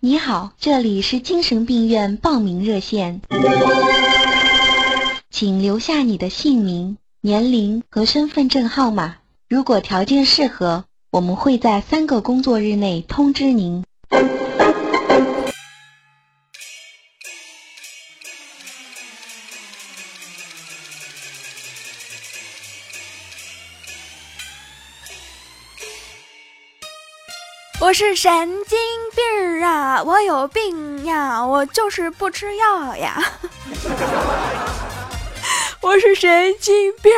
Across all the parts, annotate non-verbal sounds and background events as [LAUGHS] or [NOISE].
你好，这里是精神病院报名热线，请留下你的姓名、年龄和身份证号码。如果条件适合，我们会在三个工作日内通知您。我是神经病我有病呀！我就是不吃药呀！[LAUGHS] 我是神经病。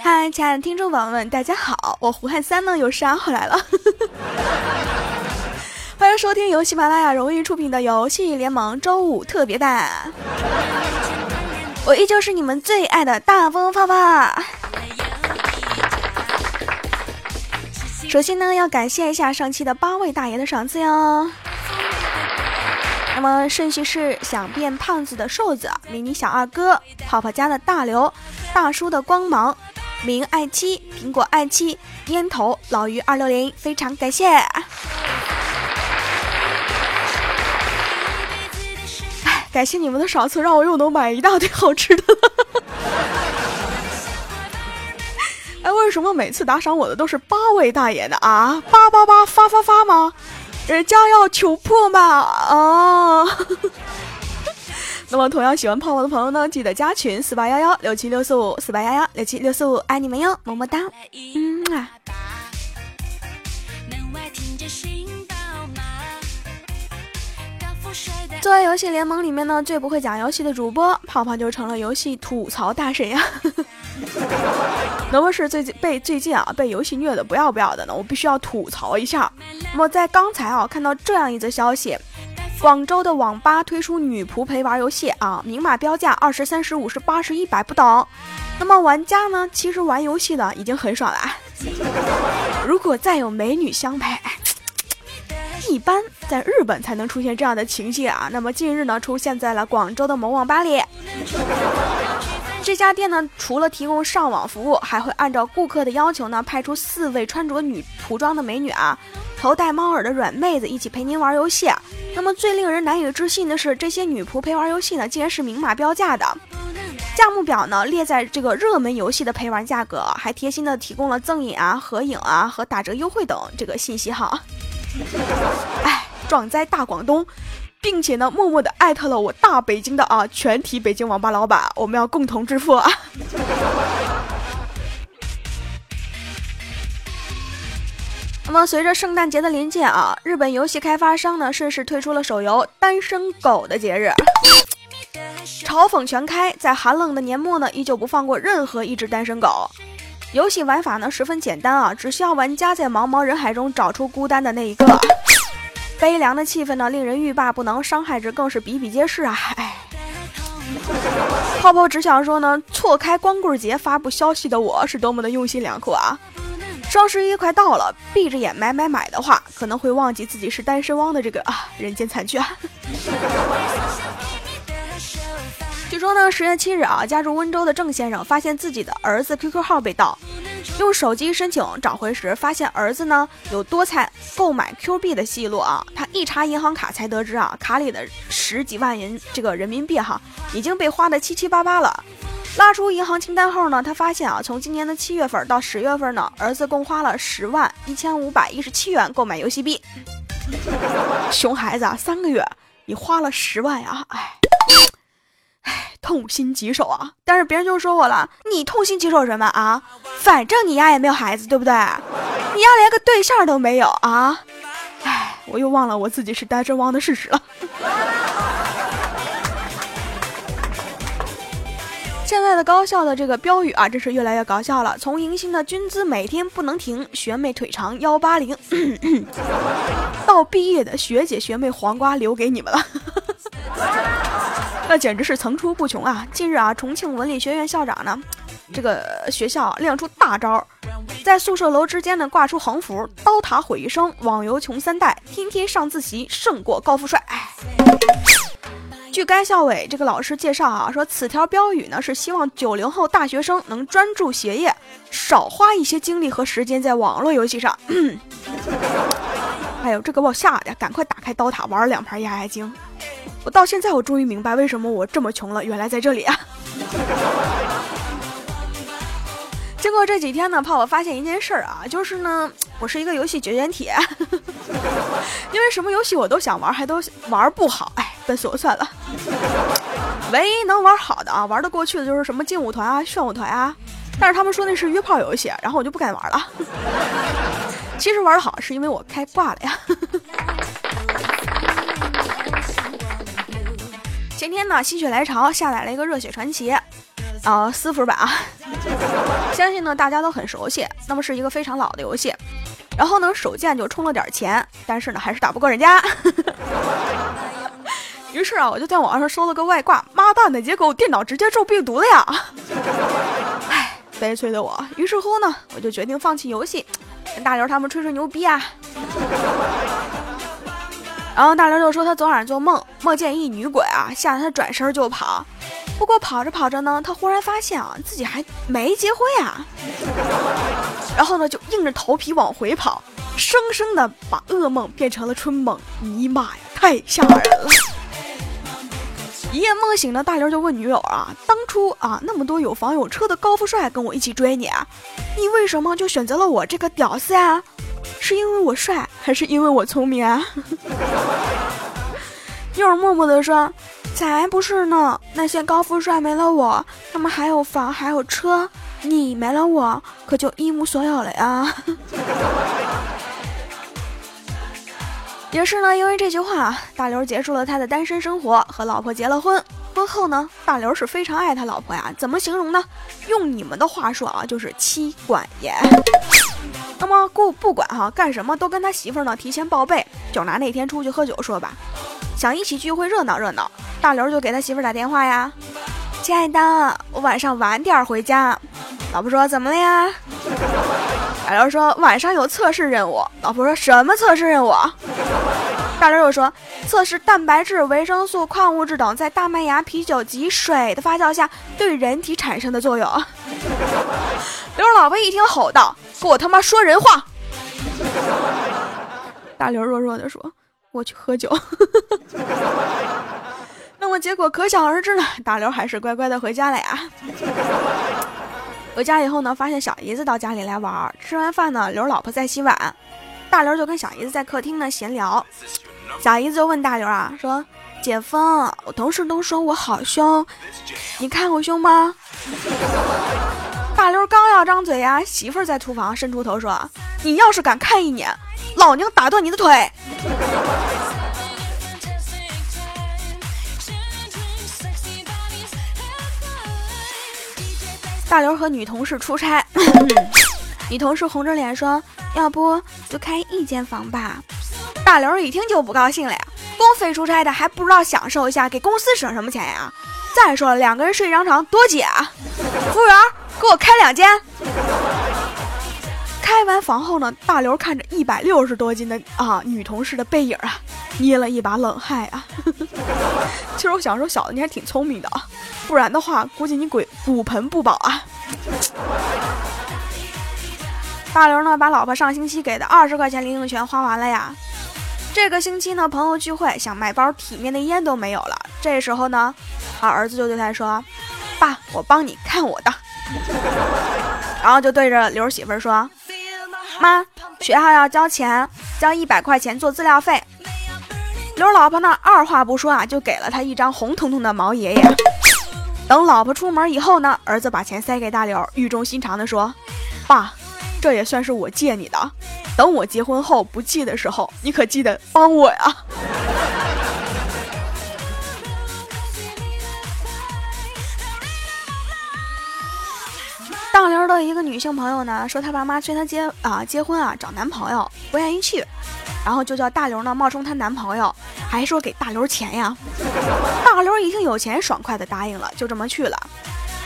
嗨，亲爱的听众朋友们，大家好！我胡汉三呢又杀回来了。[LAUGHS] 欢迎收听由喜马拉雅荣誉出品的游戏联盟周五特别版。我依旧是你们最爱的大风泡泡。首先呢，要感谢一下上期的八位大爷的赏赐哟。那么顺序是想变胖子的瘦子、迷你小二哥、泡泡家的大刘、大叔的光芒、明爱妻、苹果爱妻、烟头、老于二六零，非常感谢。感谢你们的赏赐，让我又能买一大堆好吃的了。每次打赏我的都是八位大爷的？啊，八八八发发发吗？人家要求破吗？啊！[LAUGHS] 那么同样喜欢泡泡的朋友呢，记得加群四八幺幺六七六四五四八幺幺六七六四五，爱你们哟，么么哒，嗯啊。作为游戏联盟里面呢最不会讲游戏的主播，泡泡就成了游戏吐槽大神呀。[LAUGHS] 那么是最近被最近啊被游戏虐的不要不要的呢，我必须要吐槽一下。那么在刚才啊看到这样一则消息，广州的网吧推出女仆陪玩游戏啊，明码标价二十三十五十八十一百不等。那么玩家呢其实玩游戏的已经很爽了，[LAUGHS] 如果再有美女相陪。一般在日本才能出现这样的情节啊，那么近日呢，出现在了广州的某网吧里。这家店呢，除了提供上网服务，还会按照顾客的要求呢，派出四位穿着女仆装的美女啊，头戴猫耳的软妹子一起陪您玩游戏。那么最令人难以置信的是，这些女仆陪玩游戏呢，竟然是明码标价的，价目表呢列在这个热门游戏的陪玩价格，还贴心的提供了赠饮啊、合影啊和打折优惠等这个信息哈。[LAUGHS] 哎，壮哉大广东，并且呢，默默的艾特了我大北京的啊全体北京网吧老板，我们要共同致富啊！[LAUGHS] 那么随着圣诞节的临近啊，日本游戏开发商呢顺势推出了手游《单身狗的节日》，嘲讽全开，在寒冷的年末呢，依旧不放过任何一只单身狗。游戏玩法呢十分简单啊，只需要玩家在茫茫人海中找出孤单的那一个。悲凉的气氛呢令人欲罢不能，伤害值更是比比皆是啊！哎，泡泡只想说呢，错开光棍节发布消息的我是多么的用心良苦啊！双十一快到了，闭着眼买买买的话，可能会忘记自己是单身汪的这个啊人间惨剧啊！[LAUGHS] 据说呢，十月七日啊，家住温州的郑先生发现自己的儿子 QQ 号被盗，用手机申请找回时，发现儿子呢有多次购买 Q 币的记录啊。他一查银行卡，才得知啊，卡里的十几万元这个人民币哈已经被花的七七八八了。拉出银行清单后呢，他发现啊，从今年的七月份到十月份呢，儿子共花了十万一千五百一十七元购买游戏币。熊孩子啊，三个月你花了十万呀，哎。痛心疾首啊！但是别人就说我了，你痛心疾首什么啊？反正你丫也没有孩子，对不对？你丫连个对象都没有啊！唉，我又忘了我自己是单身汪的事实了。[LAUGHS] 现在的高校的这个标语啊，真是越来越搞笑了。从迎新的军姿每天不能停，学妹腿长幺八零，[COUGHS] 到毕业的学姐学妹黄瓜留给你们了。那简直是层出不穷啊！近日啊，重庆文理学院校长呢，这个学校亮出大招，在宿舍楼之间呢挂出横幅：“刀塔毁一生，网游穷三代，天天上自习胜过高富帅。”，据该校委这个老师介绍啊，说此条标语呢是希望九零后大学生能专注学业，少花一些精力和时间在网络游戏上。[COUGHS] 哎呦，这给我吓的，赶快打开刀塔玩两盘压压惊。我到现在我终于明白为什么我这么穷了，原来在这里啊。[LAUGHS] 经过这几天呢，怕我发现一件事儿啊，就是呢，我是一个游戏绝缘体，[LAUGHS] 因为什么游戏我都想玩，还都玩不好，哎，笨死我算了。唯一能玩好的啊，玩得过去的就是什么劲舞团啊、炫舞团啊，但是他们说那是约炮游戏，然后我就不敢玩了。[LAUGHS] 其实玩的好是因为我开挂了呀。今天呢，心血来潮下载了一个热血传奇。啊，私服版啊，[LAUGHS] 相信呢大家都很熟悉。那么是一个非常老的游戏，然后呢手贱就充了点钱，但是呢还是打不过人家。[LAUGHS] 于是啊，我就在网上收了个外挂，妈蛋的，结果我电脑直接中病毒了呀！唉，悲催的我。于是乎呢，我就决定放弃游戏，跟大刘他们吹吹牛逼啊。然后大刘就说他昨晚做梦，梦见一女鬼啊，吓得他转身就跑。不过跑着跑着呢，他忽然发现啊，自己还没结婚呀。然后呢，就硬着头皮往回跑，生生的把噩梦变成了春梦。尼玛呀，太吓人了！一夜梦醒呢大刘就问女友啊：“当初啊，那么多有房有车的高富帅跟我一起追你，你为什么就选择了我这个屌丝呀？是因为我帅，还是因为我聪明啊？” [LAUGHS] 妞儿默默的说。才不是呢！那些高富帅没了我，他们还有房还有车，你没了我，可就一无所有了呀。[LAUGHS] 也是呢，因为这句话，大刘结束了他的单身生活，和老婆结了婚。婚后呢，大刘是非常爱他老婆呀。怎么形容呢？用你们的话说啊，就是妻管严。那么不不管哈，干什么都跟他媳妇儿呢提前报备。就拿那天出去喝酒说吧。想一起聚会热闹热闹，大刘就给他媳妇儿打电话呀，亲爱的，我晚上晚点回家。老婆说怎么了呀？[LAUGHS] 大刘说晚上有测试任务。老婆说什么测试任务？大刘又说测试蛋白质、维生素、矿物质等在大麦芽、啤酒及水的发酵下对人体产生的作用。刘老婆一听吼道：“给我他妈说人话！”大刘弱弱的说。我去喝酒，[LAUGHS] 那么结果可想而知呢。大刘还是乖乖的回家了呀。回家以后呢，发现小姨子到家里来玩。吃完饭呢，刘老婆在洗碗，大刘就跟小姨子在客厅呢闲聊。小姨子就问大刘啊，说：“姐夫，我同事都说我好凶，你看我凶吗？”大刘刚要张嘴呀，媳妇在厨房伸出头说：“你要是敢看一眼，老娘打断你的腿。”大刘和女同事出差，女同事红着脸说：“要不就开一间房吧。”大刘一听就不高兴了呀，公费出差的还不知道享受一下，给公司省什么钱呀？再说了，两个人睡一张床多挤啊！服务员，给我开两间。开完房后呢，大刘看着一百六十多斤的啊女同事的背影啊，捏了一把冷汗啊。[LAUGHS] 其实我小时候小的你还挺聪明的啊。不然的话，估计你鬼骨盆不保啊！大刘呢，把老婆上星期给的二十块钱零用钱花完了呀。这个星期呢，朋友聚会，想买包体面的烟都没有了。这时候呢，他儿子就对他说：“爸，我帮你看我的。” [LAUGHS] 然后就对着刘媳妇儿说：“妈，学校要交钱，交一百块钱做资料费。”刘老婆呢，二话不说啊，就给了他一张红彤彤的毛爷爷。等老婆出门以后呢，儿子把钱塞给大刘，语重心长地说：“爸，这也算是我借你的。等我结婚后不济的时候，你可记得帮我呀。”大刘的一个女性朋友呢，说她爸妈催她结啊结婚啊找男朋友，不愿意去。然后就叫大刘呢冒充她男朋友，还说给大刘钱呀。大刘一听有钱，爽快的答应了，就这么去了。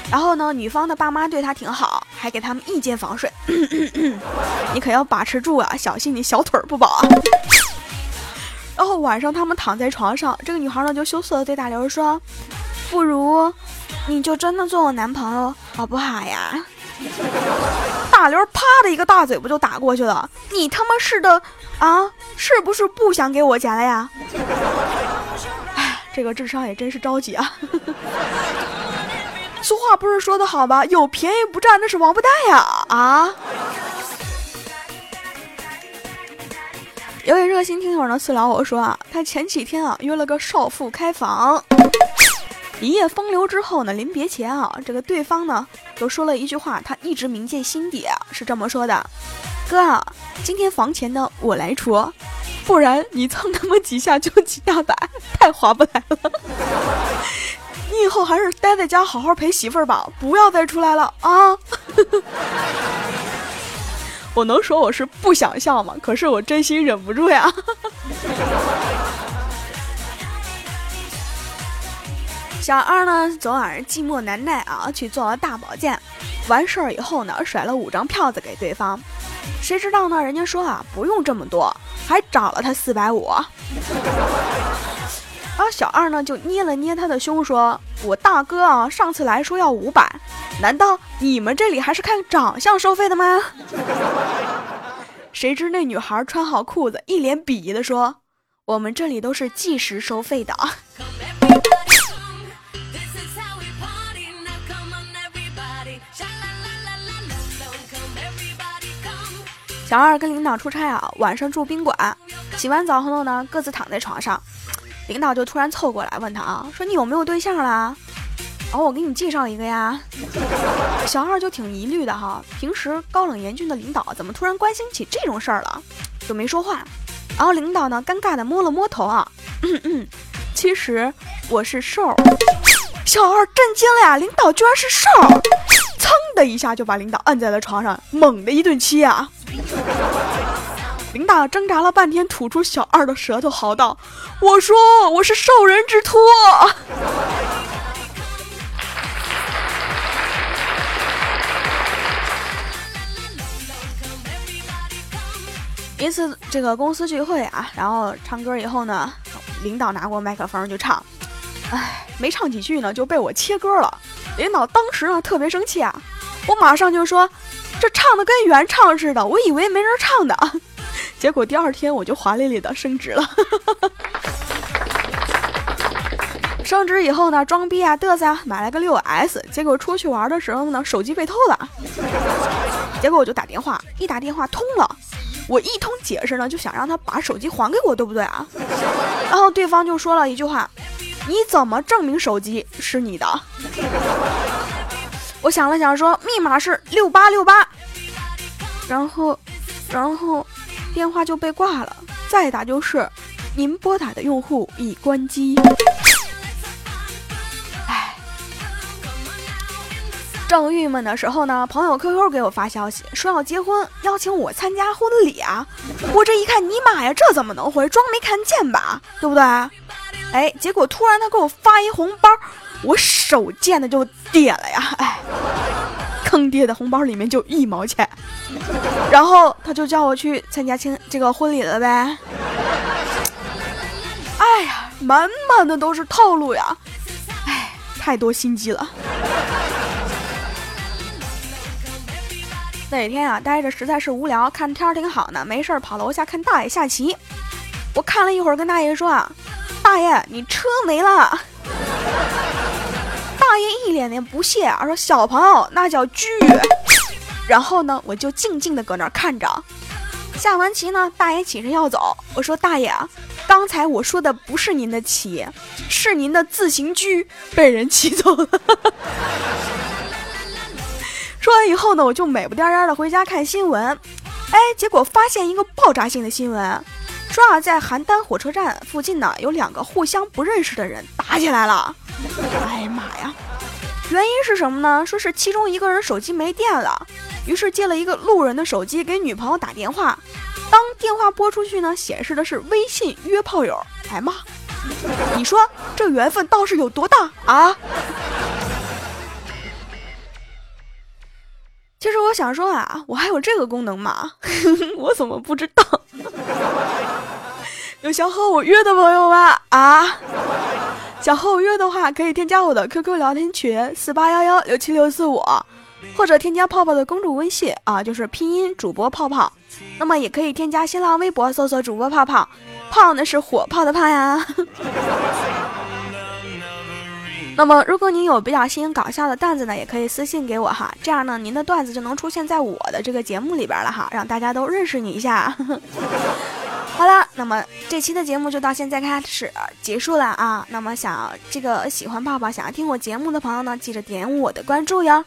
然后呢，女方的爸妈对他挺好，还给他们一间房睡。[CLEARS THROAT] 你可要把持住啊，小心你小腿不保啊。然后晚上他们躺在床上，这个女孩呢就羞涩的对大刘说：“不如你就真的做我男朋友好不好呀？” [LAUGHS] 大刘啪的一个大嘴巴就打过去了。你他妈是的啊，是不是不想给我钱了呀？[SIGHS] 哎，这个智商也真是着急啊。[LAUGHS] 俗话不是说的好吗？有便宜不占那是王八蛋呀！啊。有位热心听友呢私聊我说啊，他前几天啊约了个少妇开房，一夜风流之后呢，临别前啊，这个对方呢就说了一句话，他一直铭记心底，是这么说的：“哥啊，今天房钱呢我来出，不然你蹭他妈几下就几大百，太划不来了。你以后还是待在家好好陪媳妇儿吧，不要再出来了啊。[LAUGHS] ”我能说我是不想笑吗？可是我真心忍不住呀。小二呢，昨晚上寂寞难耐啊，去做了大保健，完事儿以后呢，甩了五张票子给对方，谁知道呢？人家说啊，不用这么多，还找了他四百五。然 [LAUGHS] 后小二呢就捏了捏他的胸，说：“我大哥啊，上次来说要五百，难道你们这里还是看长相收费的吗？” [LAUGHS] 谁知那女孩穿好裤子，一脸鄙夷的说：“我们这里都是计时收费的。”小二跟领导出差啊，晚上住宾馆，洗完澡后呢，各自躺在床上。领导就突然凑过来问他啊，说你有没有对象啦？然后我给你介绍一个呀。小二就挺疑虑的哈，平时高冷严峻的领导怎么突然关心起这种事儿了？就没说话。然后领导呢，尴尬的摸了摸头啊，嗯嗯，其实我是瘦。小二震惊了呀，领导居然是瘦，噌的一下就把领导摁在了床上，猛的一顿亲啊。领导挣扎了半天，吐出小二的舌头，嚎道：“我说我是受人之托。”一次这个公司聚会啊，然后唱歌以后呢，领导拿过麦克风就唱，哎，没唱几句呢就被我切歌了。领导当时呢特别生气啊，我马上就说：“这唱的跟原唱似的，我以为没人唱的。[LAUGHS] ”结果第二天我就华丽丽的升职了。升职以后呢，装逼啊嘚瑟啊，买了个六 S。结果出去玩的时候呢，手机被偷了。结果我就打电话，一打电话通了，我一通解释呢，就想让他把手机还给我，对不对啊？然后对方就说了一句话：“你怎么证明手机是你的？”我想了想说：“密码是六八六八。”然后，然后。电话就被挂了，再打就是您拨打的用户已关机。唉，正郁闷的时候呢，朋友 QQ 给我发消息说要结婚，邀请我参加婚礼啊！我这一看，尼玛呀，这怎么能回？装没看见吧？对不对？哎，结果突然他给我发一红包，我手贱的就点了呀！哎。坑爹的红包里面就一毛钱，然后他就叫我去参加亲这个婚礼了呗。哎呀，满满的都是套路呀！哎，太多心机了。那天啊，待着实在是无聊，看天儿挺好呢，没事儿跑楼下看大爷下棋。我看了一会儿，跟大爷说啊：“大爷，你车没了。[LAUGHS] ”大爷一脸的不屑啊，说：“小朋友那叫车。”然后呢，我就静静的搁那儿看着。下完棋呢，大爷起身要走。我说：“大爷，刚才我说的不是您的棋，是您的自行车被人骑走了。[LAUGHS] ”说完以后呢，我就美不颠颠的回家看新闻。哎，结果发现一个爆炸性的新闻，说啊，在邯郸火车站附近呢，有两个互相不认识的人打起来了。哎呀妈呀！原因是什么呢？说是其中一个人手机没电了，于是借了一个路人的手机给女朋友打电话。当电话拨出去呢，显示的是微信约炮友。哎妈！你说这缘分倒是有多大啊？其实我想说啊，我还有这个功能吗？[LAUGHS] 我怎么不知道？有想和我约的朋友吗？啊，想和我约的话，可以添加我的 QQ 聊天群四八幺幺六七六四五，或者添加泡泡的公主微信啊，就是拼音主播泡泡。那么也可以添加新浪微博搜索主播泡泡，泡呢是火炮的泡呀。[LAUGHS] 那么，如果您有比较新颖搞笑的段子呢，也可以私信给我哈，这样呢，您的段子就能出现在我的这个节目里边了哈，让大家都认识你一下。好了，那么这期的节目就到现在开始结束了啊。那么想这个喜欢泡泡、想要听我节目的朋友呢，记着点我的关注哟。